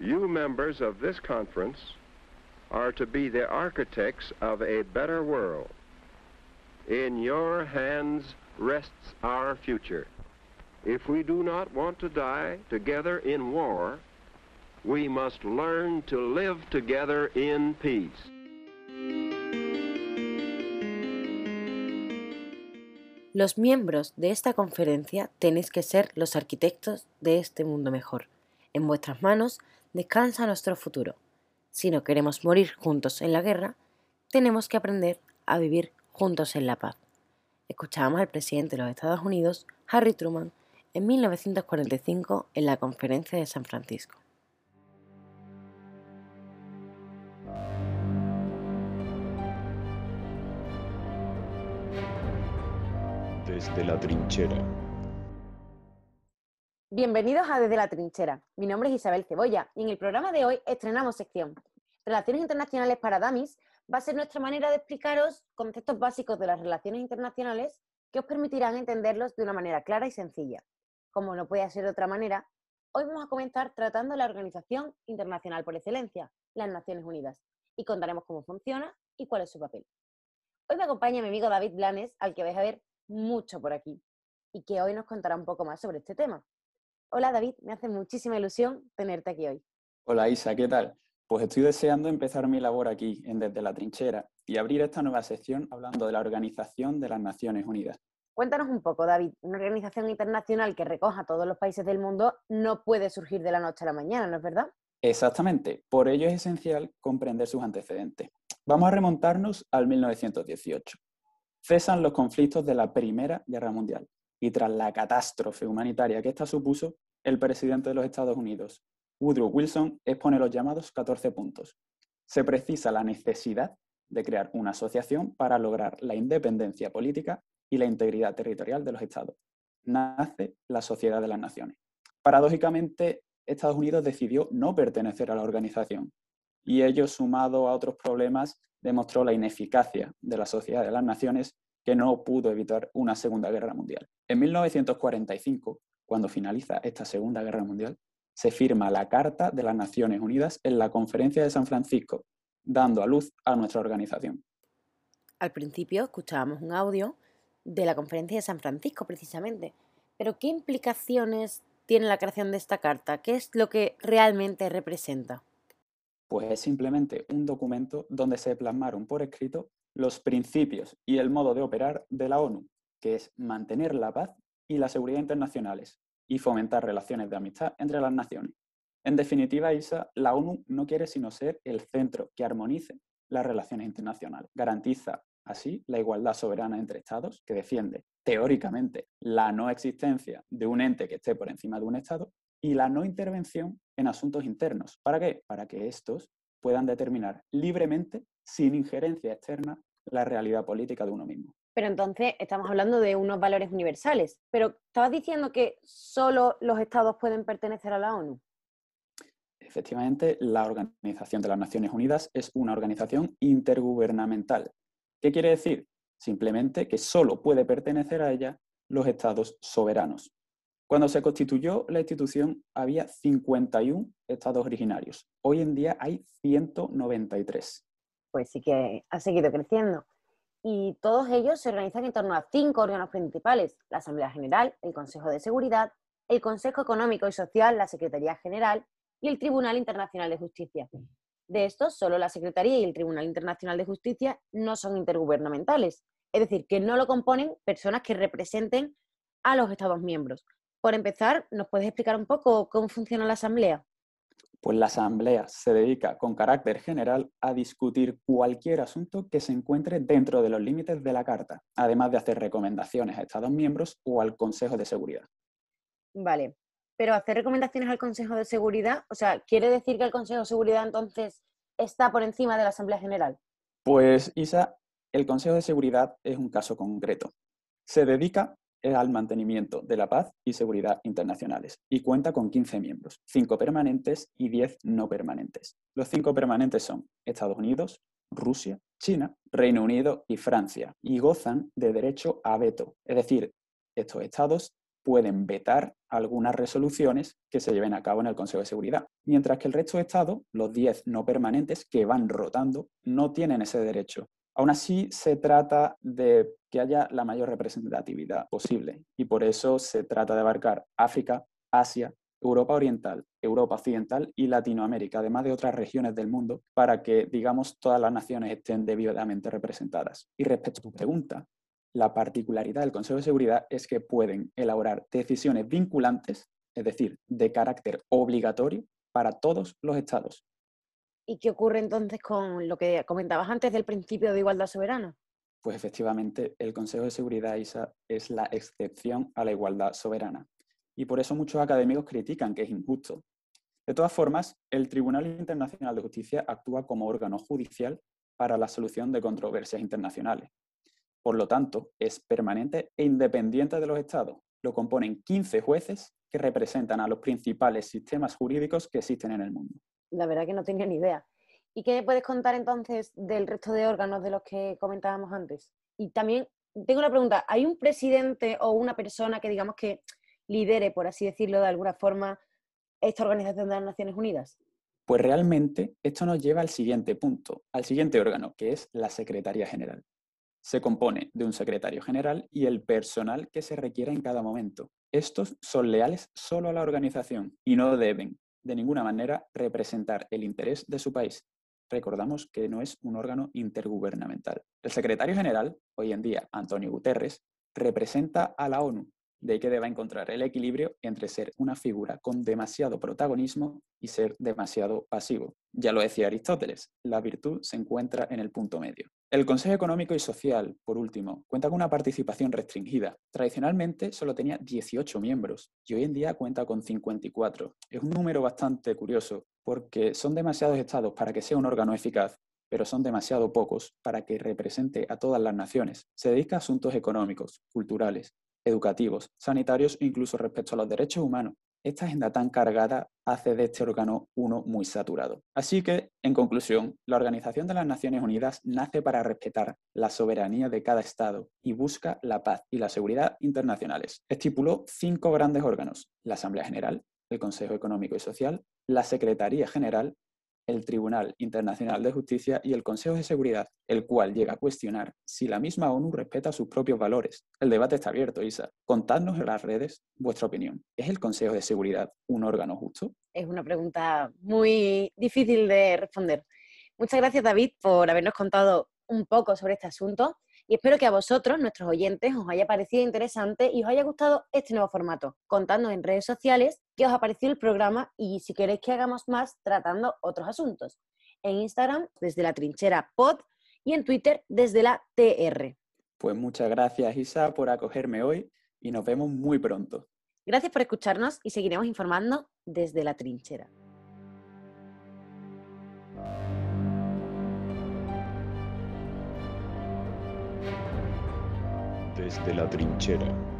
You members of this conference are to be the architects of a better world. In your hands rests our future. If we do not want to die together in war, we must learn to live together in peace. Los miembros de esta conferencia tenéis que ser los arquitectos de este mundo mejor. En vuestras manos descansa nuestro futuro. Si no queremos morir juntos en la guerra, tenemos que aprender a vivir juntos en la paz. Escuchábamos al presidente de los Estados Unidos, Harry Truman, en 1945 en la Conferencia de San Francisco. Desde la trinchera. Bienvenidos a Desde la Trinchera. Mi nombre es Isabel Cebolla y en el programa de hoy estrenamos sección. Relaciones Internacionales para Damis va a ser nuestra manera de explicaros conceptos básicos de las relaciones internacionales que os permitirán entenderlos de una manera clara y sencilla. Como no puede ser de otra manera, hoy vamos a comenzar tratando la Organización Internacional por Excelencia, las Naciones Unidas, y contaremos cómo funciona y cuál es su papel. Hoy me acompaña mi amigo David Blanes, al que vais a ver mucho por aquí, y que hoy nos contará un poco más sobre este tema. Hola David, me hace muchísima ilusión tenerte aquí hoy. Hola Isa, ¿qué tal? Pues estoy deseando empezar mi labor aquí, en Desde la Trinchera, y abrir esta nueva sección hablando de la Organización de las Naciones Unidas. Cuéntanos un poco, David. Una organización internacional que recoja a todos los países del mundo no puede surgir de la noche a la mañana, ¿no es verdad? Exactamente. Por ello es esencial comprender sus antecedentes. Vamos a remontarnos al 1918. Cesan los conflictos de la Primera Guerra Mundial y tras la catástrofe humanitaria que esta supuso, el presidente de los Estados Unidos, Woodrow Wilson, expone los llamados 14 puntos. Se precisa la necesidad de crear una asociación para lograr la independencia política y la integridad territorial de los estados. Nace la Sociedad de las Naciones. Paradójicamente, Estados Unidos decidió no pertenecer a la organización y ello, sumado a otros problemas, demostró la ineficacia de la Sociedad de las Naciones que no pudo evitar una Segunda Guerra Mundial. En 1945, cuando finaliza esta Segunda Guerra Mundial, se firma la Carta de las Naciones Unidas en la Conferencia de San Francisco, dando a luz a nuestra organización. Al principio escuchábamos un audio de la Conferencia de San Francisco, precisamente. Pero ¿qué implicaciones tiene la creación de esta carta? ¿Qué es lo que realmente representa? Pues es simplemente un documento donde se plasmaron por escrito los principios y el modo de operar de la ONU, que es mantener la paz y la seguridad internacionales y fomentar relaciones de amistad entre las naciones. En definitiva, Isa, la ONU no quiere sino ser el centro que armonice las relaciones internacionales. Garantiza así la igualdad soberana entre Estados, que defiende teóricamente la no existencia de un ente que esté por encima de un Estado, y la no intervención en asuntos internos. ¿Para qué? Para que estos puedan determinar libremente, sin injerencia externa, la realidad política de uno mismo. Pero entonces estamos hablando de unos valores universales. Pero estabas diciendo que solo los estados pueden pertenecer a la ONU. Efectivamente, la Organización de las Naciones Unidas es una organización intergubernamental. ¿Qué quiere decir? Simplemente que solo puede pertenecer a ella los estados soberanos. Cuando se constituyó la institución había 51 estados originarios. Hoy en día hay 193. Pues sí que ha seguido creciendo. Y todos ellos se organizan en torno a cinco órganos principales, la Asamblea General, el Consejo de Seguridad, el Consejo Económico y Social, la Secretaría General y el Tribunal Internacional de Justicia. De estos, solo la Secretaría y el Tribunal Internacional de Justicia no son intergubernamentales, es decir, que no lo componen personas que representen a los Estados miembros, por empezar, ¿nos puedes explicar un poco cómo funciona la Asamblea? Pues la Asamblea se dedica con carácter general a discutir cualquier asunto que se encuentre dentro de los límites de la Carta, además de hacer recomendaciones a Estados miembros o al Consejo de Seguridad. Vale, pero hacer recomendaciones al Consejo de Seguridad, o sea, ¿quiere decir que el Consejo de Seguridad entonces está por encima de la Asamblea General? Pues Isa, el Consejo de Seguridad es un caso concreto. Se dedica al mantenimiento de la paz y seguridad internacionales y cuenta con 15 miembros, 5 permanentes y 10 no permanentes. Los 5 permanentes son Estados Unidos, Rusia, China, Reino Unido y Francia y gozan de derecho a veto, es decir, estos estados pueden vetar algunas resoluciones que se lleven a cabo en el Consejo de Seguridad, mientras que el resto de Estados, los 10 no permanentes que van rotando, no tienen ese derecho. Aún así, se trata de que haya la mayor representatividad posible y por eso se trata de abarcar África, Asia, Europa Oriental, Europa Occidental y Latinoamérica, además de otras regiones del mundo, para que, digamos, todas las naciones estén debidamente representadas. Y respecto a tu pregunta, la particularidad del Consejo de Seguridad es que pueden elaborar decisiones vinculantes, es decir, de carácter obligatorio para todos los estados. ¿Y qué ocurre entonces con lo que comentabas antes del principio de igualdad soberana? Pues efectivamente, el Consejo de Seguridad ISA es la excepción a la igualdad soberana y por eso muchos académicos critican que es injusto. De todas formas, el Tribunal Internacional de Justicia actúa como órgano judicial para la solución de controversias internacionales. Por lo tanto, es permanente e independiente de los estados. Lo componen 15 jueces que representan a los principales sistemas jurídicos que existen en el mundo. La verdad que no tenía ni idea. ¿Y qué puedes contar entonces del resto de órganos de los que comentábamos antes? Y también tengo una pregunta, ¿hay un presidente o una persona que digamos que lidere, por así decirlo, de alguna forma, esta Organización de las Naciones Unidas? Pues realmente esto nos lleva al siguiente punto, al siguiente órgano, que es la Secretaría General. Se compone de un secretario general y el personal que se requiera en cada momento. Estos son leales solo a la organización y no deben, de ninguna manera, representar el interés de su país. Recordamos que no es un órgano intergubernamental. El secretario general, hoy en día Antonio Guterres, representa a la ONU de ahí que deba encontrar el equilibrio entre ser una figura con demasiado protagonismo y ser demasiado pasivo. Ya lo decía Aristóteles, la virtud se encuentra en el punto medio. El Consejo Económico y Social, por último, cuenta con una participación restringida. Tradicionalmente solo tenía 18 miembros y hoy en día cuenta con 54. Es un número bastante curioso porque son demasiados estados para que sea un órgano eficaz pero son demasiado pocos para que represente a todas las naciones. Se dedica a asuntos económicos, culturales, educativos, sanitarios e incluso respecto a los derechos humanos. Esta agenda tan cargada hace de este órgano uno muy saturado. Así que, en conclusión, la Organización de las Naciones Unidas nace para respetar la soberanía de cada Estado y busca la paz y la seguridad internacionales. Estipuló cinco grandes órganos, la Asamblea General, el Consejo Económico y Social, la Secretaría General el Tribunal Internacional de Justicia y el Consejo de Seguridad, el cual llega a cuestionar si la misma ONU respeta sus propios valores. El debate está abierto, Isa. Contadnos en las redes vuestra opinión. ¿Es el Consejo de Seguridad un órgano justo? Es una pregunta muy difícil de responder. Muchas gracias, David, por habernos contado un poco sobre este asunto y espero que a vosotros, nuestros oyentes, os haya parecido interesante y os haya gustado este nuevo formato. Contadnos en redes sociales qué os ha parecido el programa y si queréis que hagamos más tratando otros asuntos. En Instagram, desde la trinchera pod y en Twitter, desde la TR. Pues muchas gracias, Isa, por acogerme hoy y nos vemos muy pronto. Gracias por escucharnos y seguiremos informando desde la trinchera. Desde la trinchera.